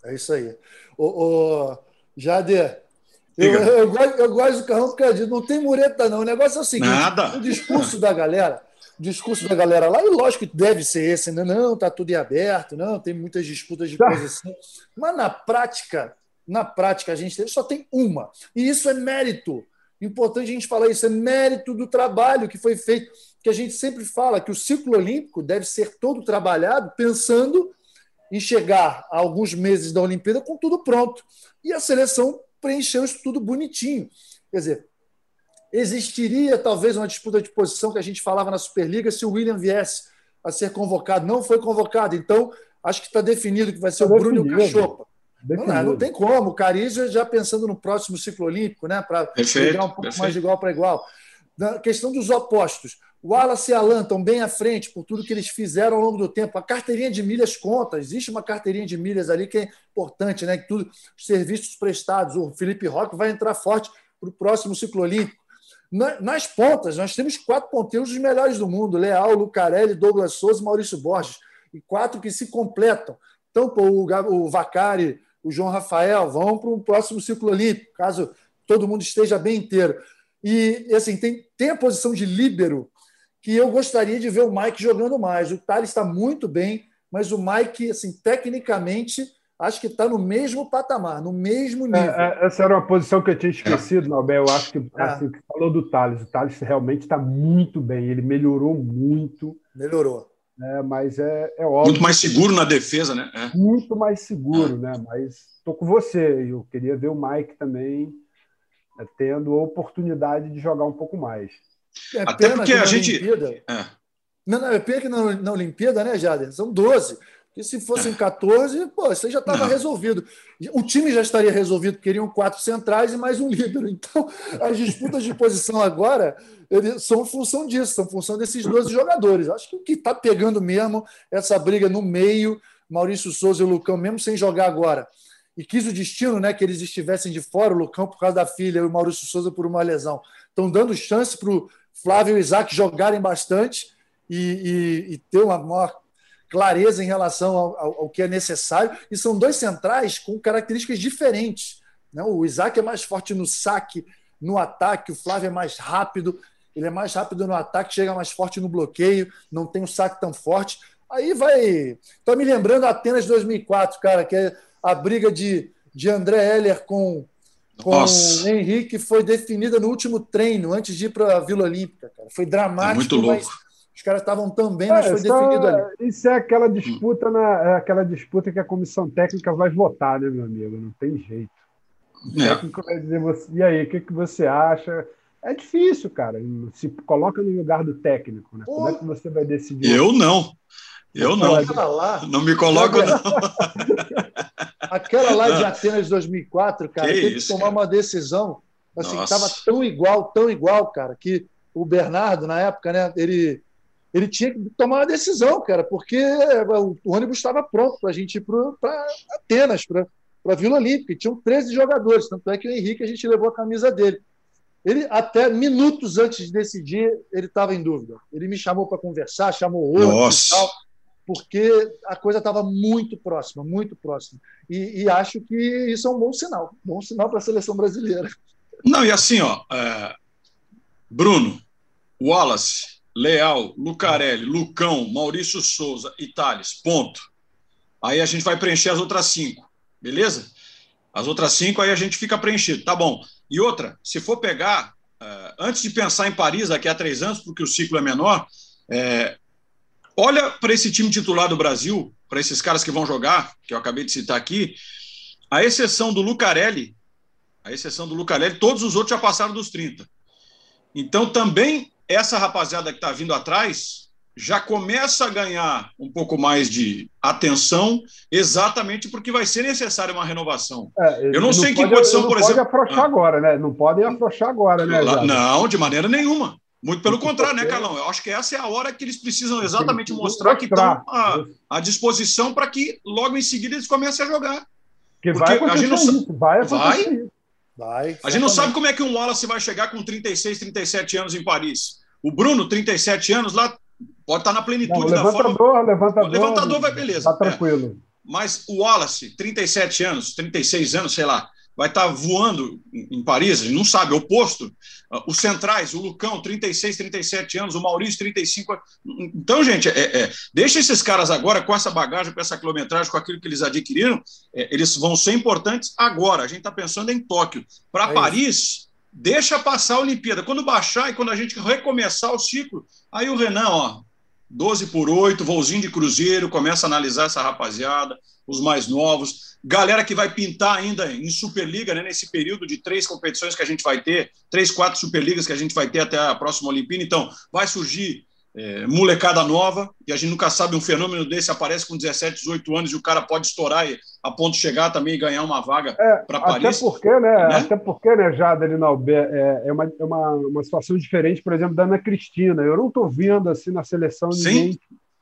É isso aí. O, o Jader, eu, eu, eu, gosto, eu gosto do Carrão porque não tem mureta, não. O negócio é o seguinte: Nada. o discurso da galera discurso da galera lá, e lógico que deve ser esse, né? não, está tudo em aberto, não, tem muitas disputas de posição. Mas na prática, na prática, a gente só tem uma. E isso é mérito. Importante a gente falar isso, é mérito do trabalho que foi feito. Que a gente sempre fala que o ciclo olímpico deve ser todo trabalhado pensando em chegar a alguns meses da Olimpíada com tudo pronto. E a seleção preencheu isso tudo bonitinho. Quer dizer, existiria talvez uma disputa de posição que a gente falava na Superliga se o William viesse a ser convocado. Não foi convocado. Então, acho que está definido que vai ser tá o Bruno e o Cachopa. Não, não, não, tem como. O Cariza já pensando no próximo ciclo olímpico, né? Para chegar um pouco perfeito. mais de igual para igual. Na questão dos opostos. O Wallace e Alan estão bem à frente por tudo que eles fizeram ao longo do tempo. A carteirinha de milhas conta. Existe uma carteirinha de milhas ali que é importante, né? Que tudo, os serviços prestados. O Felipe Roque vai entrar forte para o próximo ciclo olímpico. Nas pontas, nós temos quatro ponteiros dos melhores do mundo: Leal, Lucarelli, Douglas Souza e Maurício Borges. E quatro que se completam. Então, pô, o Vacari, o João Rafael vão para o próximo ciclo olímpico, caso todo mundo esteja bem inteiro. E assim, tem, tem a posição de líbero que eu gostaria de ver o Mike jogando mais. O Thales está muito bem, mas o Mike, assim, tecnicamente, acho que está no mesmo patamar, no mesmo nível. É, é, essa era uma posição que eu tinha esquecido, Nobel. Eu acho que é. assim, que falou do Thales. O Thales realmente está muito bem, ele melhorou muito. Melhorou. É, mas é, é óbvio. Muito mais seguro na defesa, né? É. Muito mais seguro, é. né? Mas estou com você. Eu queria ver o Mike também é, tendo a oportunidade de jogar um pouco mais. É Até porque a gente. É. Não, não, é pena que na, na Olimpíada, né, Jader? São 12. E se fossem 14, pô, isso aí já estava resolvido. O time já estaria resolvido, queriam quatro centrais e mais um líbero. Então, as disputas de posição agora são função disso, são função desses 12 jogadores. Acho que o que está pegando mesmo essa briga no meio, Maurício Souza e o Lucão, mesmo sem jogar agora, e quis o destino né, que eles estivessem de fora, o Lucão por causa da filha e o Maurício Souza por uma lesão. Estão dando chance para o Flávio e o Isaac jogarem bastante e, e, e ter uma maior clareza em relação ao, ao, ao, que é necessário. E são dois centrais com características diferentes. Né? O Isaac é mais forte no saque, no ataque, o Flávio é mais rápido. Ele é mais rápido no ataque, chega mais forte no bloqueio, não tem o saque tão forte. Aí vai. Estou me lembrando Atenas 2004, cara, que é a briga de, de André Heller com, com o Henrique foi definida no último treino, antes de ir para a Vila Olímpica. Cara. Foi dramático. É muito louco. Os caras estavam também, mas é, foi só, definido ali. Isso é aquela disputa, na, é aquela disputa que a comissão técnica vai votar, né, meu amigo? Não tem jeito. O é. técnico vai dizer, você, e aí, o que, que você acha? É difícil, cara. Se coloca no lugar do técnico, né? Pô. Como é que você vai decidir? Eu não. Eu não. Lá, não me coloco, não. Aquela lá de Atenas de 2004, cara, que teve isso, que tomar cara? uma decisão assim, que estava tão igual, tão igual, cara, que o Bernardo, na época, né, ele ele tinha que tomar uma decisão, cara, porque o ônibus estava pronto para a gente ir para Atenas, para a Vila Olímpica. E tinham 13 jogadores, tanto é que o Henrique a gente levou a camisa dele. Ele, até minutos antes de decidir, ele estava em dúvida. Ele me chamou para conversar, chamou outro Nossa. e tal, porque a coisa estava muito próxima, muito próxima. E, e, acho que isso é um bom sinal, bom sinal para a seleção brasileira. Não, e assim, ó, é... Bruno, Wallace, Leal, Lucarelli, Lucão, Maurício Souza e Thales. Ponto. Aí a gente vai preencher as outras cinco, beleza? As outras cinco aí a gente fica preenchido, tá bom. E outra, se for pegar, uh, antes de pensar em Paris daqui a três anos, porque o ciclo é menor, é, olha para esse time titular do Brasil, para esses caras que vão jogar, que eu acabei de citar aqui, a exceção do Lucarelli, a exceção do Lucarelli, todos os outros já passaram dos 30. Então também essa rapaziada que está vindo atrás já começa a ganhar um pouco mais de atenção, exatamente porque vai ser necessária uma renovação. É, eu não, não sei pode, em que condição, por exemplo. Não pode afrouxar ah. agora, né? Não podem afrouxar agora, né? Não, de maneira nenhuma. Muito pelo contrário, né, Carlão? Eu acho que essa é a hora que eles precisam exatamente mostrar que estão à, à disposição para que logo em seguida eles comecem a jogar. Que vai a gente não... isso, vai acontecer vai? Vai, a gente não sabe como é que um Wallace vai chegar com 36, 37 anos em Paris. O Bruno, 37 anos, lá pode estar na plenitude não, da levantador, forma. Levantador, o levantador vai, beleza. Tá tranquilo. É. Mas o Wallace, 37 anos, 36 anos, sei lá, vai estar voando em Paris, a gente não sabe, é o oposto. Ah, os centrais, o Lucão, 36, 37 anos, o Maurício, 35 Então, gente, é, é, deixa esses caras agora com essa bagagem, com essa quilometragem, com aquilo que eles adquiriram, é, eles vão ser importantes agora. A gente está pensando em Tóquio. Para é Paris, deixa passar a Olimpíada. Quando baixar e quando a gente recomeçar o ciclo, aí o Renan, ó, 12 por 8, voozinho de cruzeiro, começa a analisar essa rapaziada, os mais novos, galera que vai pintar ainda em Superliga, né, nesse período de três competições que a gente vai ter, três, quatro Superligas que a gente vai ter até a próxima Olimpíada. Então, vai surgir é, molecada nova, e a gente nunca sabe, um fenômeno desse aparece com 17, 18 anos e o cara pode estourar e, a ponto de chegar também e ganhar uma vaga é, para Paris. Até porque, né, né? Até porque, né, Jader é, é, uma, é uma, uma situação diferente, por exemplo, da Ana Cristina. Eu não estou vendo assim na seleção ninguém.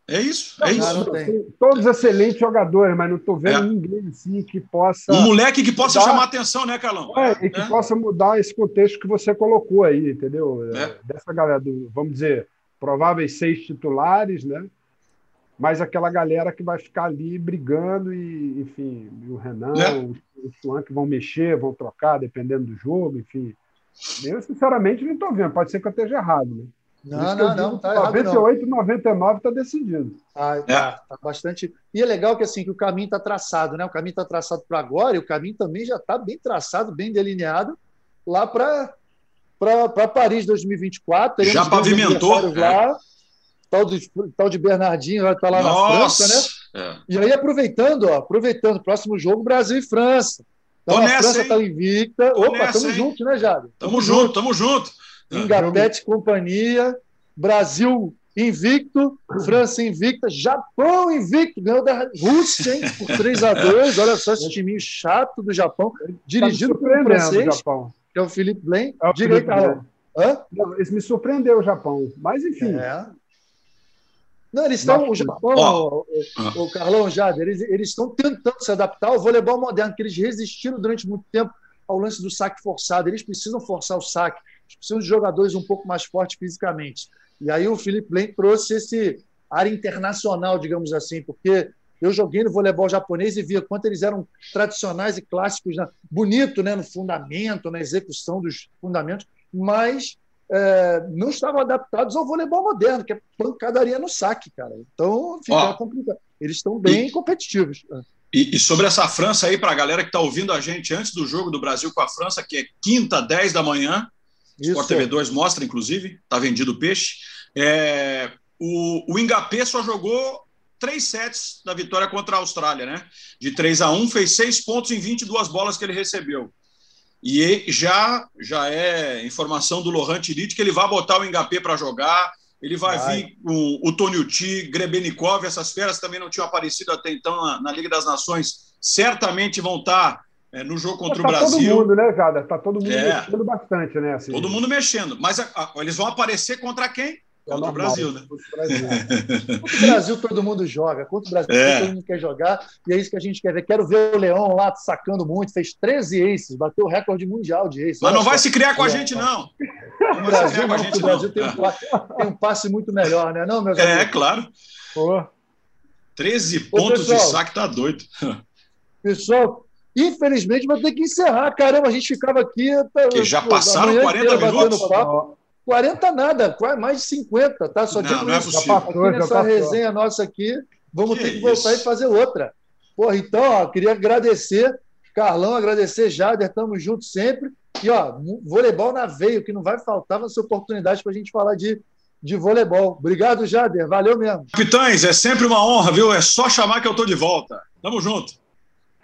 É isso, é isso. Todos excelentes jogadores, mas não estou vendo é. ninguém assim que possa. Um moleque que possa mudar, chamar atenção, né, Carlão? É, e que é. possa mudar esse contexto que você colocou aí, entendeu? É. Dessa galera, do, vamos dizer, prováveis seis titulares, né? Mas aquela galera que vai ficar ali brigando e, enfim, o Renan, é. o, Chuan que vão mexer, vão trocar, dependendo do jogo, enfim. Eu, sinceramente, não estou vendo. Pode ser que eu esteja errado, né? Não, não, não, tá 98 e 99 está decidido. Ah, tá, tá, bastante. E é legal que assim que o caminho está traçado, né? O caminho está traçado para agora e o caminho também já está bem traçado, bem delineado lá para para Paris 2024. Já pavimentou. Lá, é. tal, de, tal de Bernardinho vai estar tá lá Nossa, na França, né? É. E aí, aproveitando, ó, aproveitando, próximo jogo, Brasil e França. Então, a França está invicta. Tô Opa, nessa, tamo hein? junto, né, Jade? Tamo, tamo junto, tamo junto. Ingapete e companhia. Brasil invicto, França invicta, Japão invicto, ganhou da Rússia, hein, por 3 a 2 Olha só esse time chato do Japão, dirigido tá pelo francês. Japão que é o Felipe Blaine. É Diga aí? Isso me surpreendeu, o Japão. Mas, enfim. É. Não, eles estão, o Japão, oh. o, o, Carlão Jade, eles, eles estão tentando se adaptar ao voleibol moderno, que eles resistiram durante muito tempo ao lance do saque forçado. Eles precisam forçar o saque, precisam de jogadores um pouco mais fortes fisicamente. E aí o Felipe Blaine trouxe esse área internacional, digamos assim, porque eu joguei no voleibol japonês e via quanto eles eram tradicionais e clássicos, né? bonito né? no fundamento, na execução dos fundamentos, mas é, não estavam adaptados ao voleibol moderno, que é pancadaria no saque, cara. Então fica complicado. Eles estão bem e, competitivos. E, e, sobre essa França aí, para a galera que está ouvindo a gente antes do jogo do Brasil com a França, que é quinta, 10 da manhã, Isso. Sport TV 2 mostra, inclusive, está vendido peixe. É, o, o Ingapê só jogou três sets da vitória contra a Austrália, né? De 3 a 1, fez seis pontos em 22 bolas que ele recebeu. E já já é informação do Lohan Tirit que ele vai botar o Engapé para jogar, ele vai, vai. vir o Tony Uti, Grebenikov, essas feras também não tinham aparecido até então na, na Liga das Nações, certamente vão estar é, no jogo contra tá o Brasil. Tá todo mundo, né, Jada? Tá todo mundo é. mexendo bastante, né? Assim. Todo mundo mexendo. Mas a, a, eles vão aparecer contra quem? Contra o Brasil, né? Contra o Brasil. contra o Brasil todo mundo joga, contra o Brasil é. todo mundo quer jogar, e é isso que a gente quer ver. Quero ver o Leão lá sacando muito, fez 13 aces, bateu o recorde mundial de aces. Mas não vai se criar com a gente, não. O Brasil, não, gente, o Brasil tem, um passe, tem, um passe, muito melhor, né? Não, meus é, amigos? É, claro. Pô. 13 pontos Ô, pessoal, de saque, tá doido. Pessoal, infelizmente vai ter que encerrar. Caramba, a gente ficava aqui. Que já passaram 40 minutos. Papo. 40 nada, mais de 50, tá? Só digo não é possível. Aqui nessa resenha nossa aqui, vamos que ter que voltar isso? e fazer outra. Porra, então, ó, queria agradecer, Carlão, agradecer Jader, estamos juntos sempre. E, ó, voleibol na veia, que não vai faltar vai ser oportunidade para a gente falar de, de voleibol. Obrigado, Jader, valeu mesmo. Capitães, é sempre uma honra, viu? É só chamar que eu estou de volta. Tamo junto.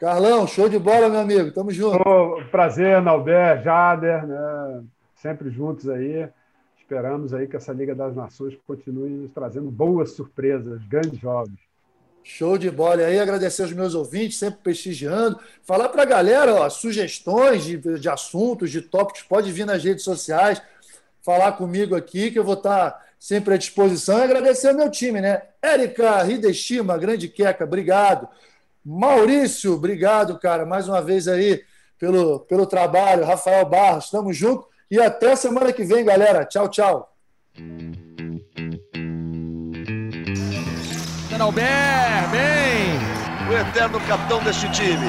Carlão, show de bola, meu amigo. Tamo junto. Oh, prazer, Nalber, Jader, né? sempre juntos aí esperamos aí que essa Liga das Nações continue nos trazendo boas surpresas, grandes jogos. Show de bola. E aí, agradecer aos meus ouvintes, sempre prestigiando. Falar para a galera, ó, sugestões de, de assuntos, de tópicos, pode vir nas redes sociais, falar comigo aqui, que eu vou estar sempre à disposição. E agradecer ao meu time, né? Érica Hideshima, grande queca, obrigado. Maurício, obrigado, cara, mais uma vez aí pelo, pelo trabalho. Rafael Barros, estamos juntos. E até semana que vem, galera. Tchau, tchau. Albert, bem! O eterno capitão deste time.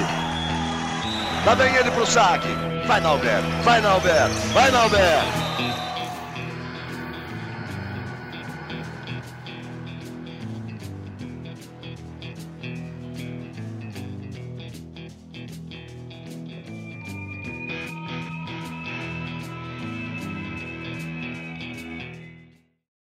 Lá vem ele pro saque. Vai, Nalberto. Vai, Nalberto. Vai, Nalberto.